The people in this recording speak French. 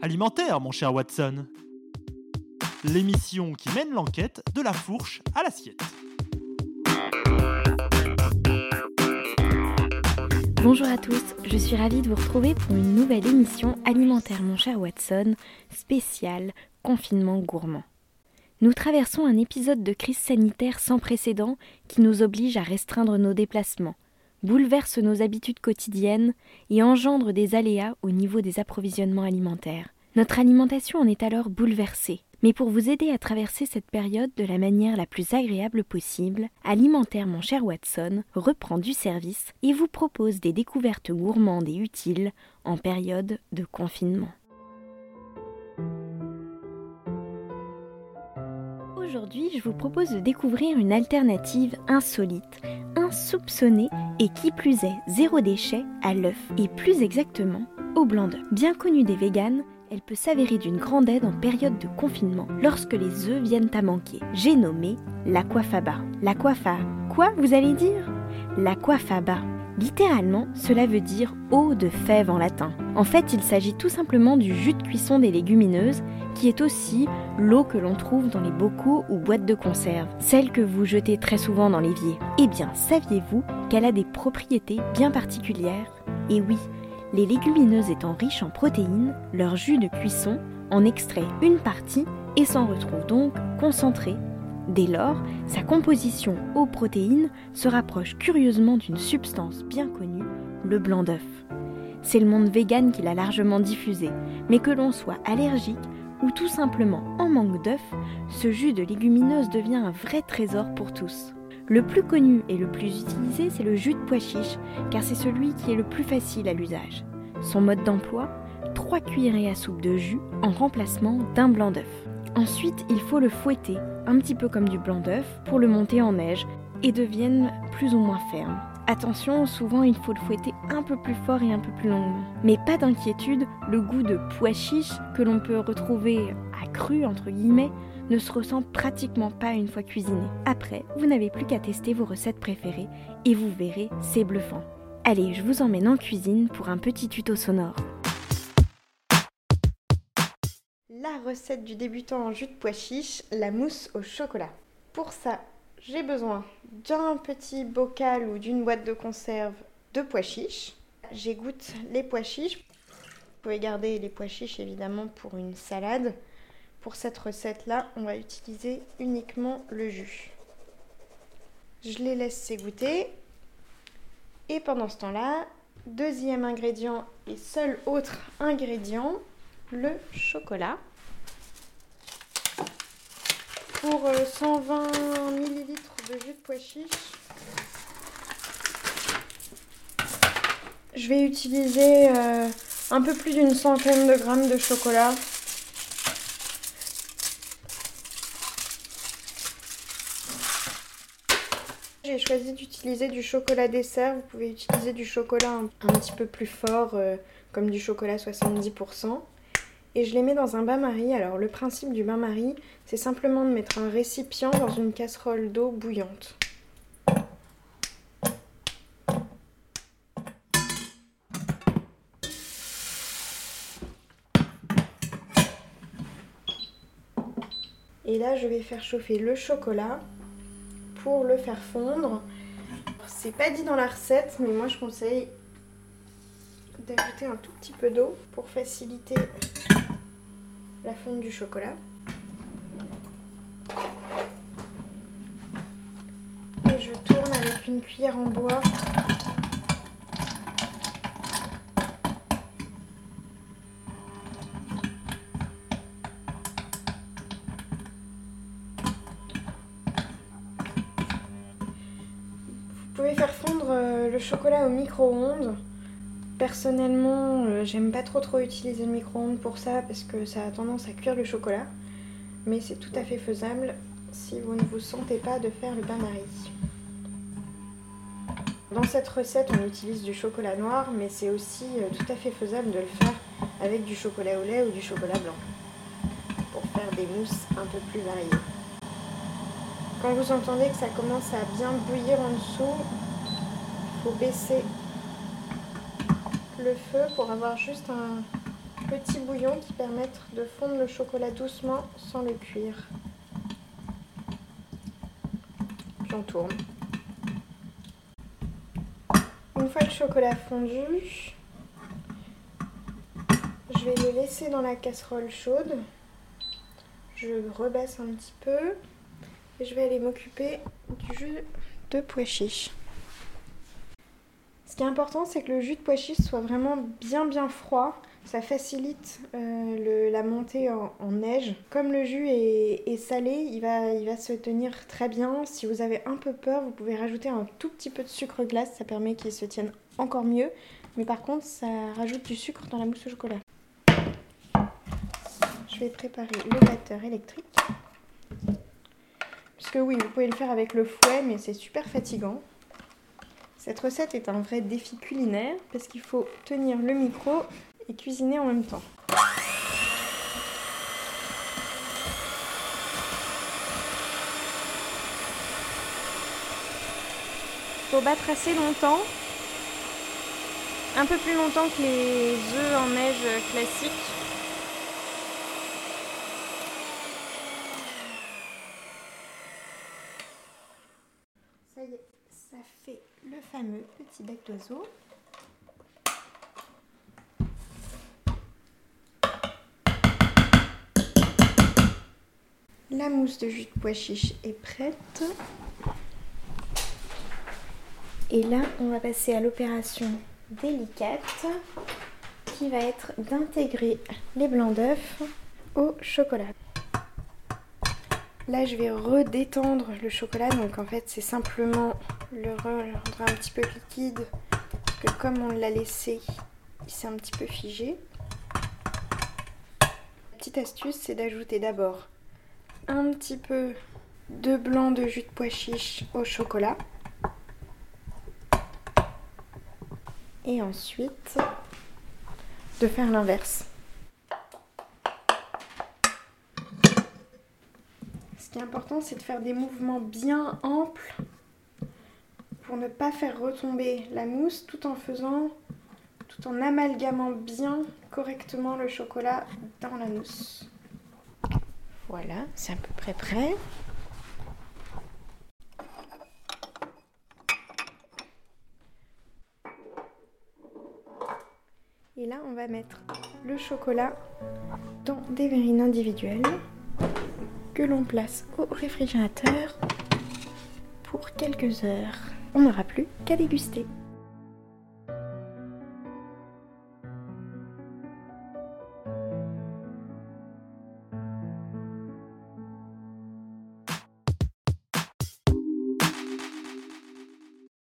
Alimentaire, mon cher Watson. L'émission qui mène l'enquête de la fourche à l'assiette. Bonjour à tous, je suis ravie de vous retrouver pour une nouvelle émission Alimentaire mon cher Watson, spéciale confinement gourmand. Nous traversons un épisode de crise sanitaire sans précédent qui nous oblige à restreindre nos déplacements, bouleverse nos habitudes quotidiennes et engendre des aléas au niveau des approvisionnements alimentaires. Notre alimentation en est alors bouleversée. Mais pour vous aider à traverser cette période de la manière la plus agréable possible, Alimentaire mon cher Watson reprend du service et vous propose des découvertes gourmandes et utiles en période de confinement. Aujourd'hui, je vous propose de découvrir une alternative insolite, insoupçonnée et qui plus est zéro déchet à l'œuf et plus exactement au blanc d'œuf. Bien connu des véganes, elle peut s'avérer d'une grande aide en période de confinement lorsque les œufs viennent à manquer. J'ai nommé l'aquafaba. L'aquafa, quoi vous allez dire? L'aquafaba. Littéralement, cela veut dire eau de fève en latin. En fait, il s'agit tout simplement du jus de cuisson des légumineuses, qui est aussi l'eau que l'on trouve dans les bocaux ou boîtes de conserve, celle que vous jetez très souvent dans l'évier. Eh bien, saviez-vous qu'elle a des propriétés bien particulières? Et oui, les légumineuses étant riches en protéines, leur jus de cuisson en extrait une partie et s'en retrouve donc concentré. Dès lors, sa composition aux protéines se rapproche curieusement d'une substance bien connue, le blanc d'œuf. C'est le monde vegan qui l'a largement diffusé, mais que l'on soit allergique ou tout simplement en manque d'œuf, ce jus de légumineuse devient un vrai trésor pour tous. Le plus connu et le plus utilisé, c'est le jus de pois chiche, car c'est celui qui est le plus facile à l'usage. Son mode d'emploi 3 cuillerées à soupe de jus en remplacement d'un blanc d'œuf. Ensuite, il faut le fouetter, un petit peu comme du blanc d'œuf, pour le monter en neige et devienne plus ou moins ferme. Attention, souvent il faut le fouetter un peu plus fort et un peu plus longuement. Mais pas d'inquiétude, le goût de pois chiche que l'on peut retrouver à cru entre guillemets ne se ressent pratiquement pas une fois cuisiné. Après, vous n'avez plus qu'à tester vos recettes préférées et vous verrez, c'est bluffant. Allez, je vous emmène en cuisine pour un petit tuto sonore. Recette du débutant en jus de pois chiche, la mousse au chocolat. Pour ça, j'ai besoin d'un petit bocal ou d'une boîte de conserve de pois chiches. J'égoutte les pois chiches. Vous pouvez garder les pois chiches évidemment pour une salade. Pour cette recette-là, on va utiliser uniquement le jus. Je les laisse s'égoutter. Et pendant ce temps-là, deuxième ingrédient et seul autre ingrédient, le chocolat. Pour 120 euh, ml de jus de pois chiche, je vais utiliser euh, un peu plus d'une centaine de grammes de chocolat. J'ai choisi d'utiliser du chocolat dessert. Vous pouvez utiliser du chocolat un, petit peu plus fort, euh, comme du chocolat 70%. Et je les mets dans un bain-marie. Alors le principe du bain-marie, c'est simplement de mettre un récipient dans une casserole d'eau bouillante. Et là, je vais faire chauffer le chocolat pour le faire fondre. C'est pas dit dans la recette, mais moi je conseille d'ajouter un tout petit peu d'eau pour faciliter la fonte du chocolat. Et je tourne avec une cuillère en bois Vous pouvez faire fondre euh, le chocolat au micro-ondes. Personnellement, euh, j'aime pas trop trop utiliser le micro-ondes pour ça parce que ça a tendance à cuire le chocolat. Mais c'est tout à fait faisable si vous ne vous sentez pas de faire le bain-marie. Dans cette recette, on utilise du chocolat noir, mais c'est aussi euh, tout à fait faisable de le faire avec du chocolat au lait ou du chocolat blanc pour faire des mousses un peu plus variées. Quand vous entendez que ça commence à bien bouillir en dessous, il faut baisser le feu pour avoir juste un, petits bouillons qui permettent de fondre le chocolat doucement sans le cuire. On tourne. Une fois le chocolat fondu, je vais le laisser dans la casserole chaude. Je rebaisse un petit peu et je vais aller m'occuper du jus de pois chiches. Ce qui est important, c'est que le jus de pois soit vraiment bien bien froid. Ça facilite euh, la montée en, neige. Comme le jus est, salé, il va, il va se tenir très bien. Si vous avez un peu peur, vous pouvez rajouter un tout petit peu de sucre glace. Ça permet qu'il se tienne encore mieux. Mais par contre, ça rajoute du sucre dans la mousse au chocolat. Je vais préparer le batteur électrique. Puisque oui, vous pouvez le faire avec le fouet, mais c'est super fatigant. Cette recette est un vrai défi culinaire parce qu'il faut tenir le micro et cuisiner en même temps. Faut battre assez longtemps, un peu plus longtemps que les œufs en neige classiques. Ça y est, ça fait le fameux petit bec d'oiseau. La mousse de jus de pois chiche est prête. Et là, on va passer à l'opération délicate qui va être d'intégrer les blancs d'œufs au chocolat. Là, je vais redétendre le chocolat. Donc, en fait, c'est simplement le rendre un petit peu liquide. Parce que comme on l'a laissé, il s'est un petit peu figé. La petite astuce, c'est d'ajouter d'abord un petit peu de blanc de jus de pois chiche au chocolat. Et ensuite, de faire l'inverse. Ce qui est important, c'est de faire des mouvements bien amples pour ne pas faire retomber la mousse tout en faisant, tout en amalgamant bien correctement le chocolat dans la mousse. Voilà, c'est à peu près prêt. Et là, on va mettre le chocolat dans des verrines individuelles que l'on place au réfrigérateur pour quelques heures. On n'aura plus qu'à déguster.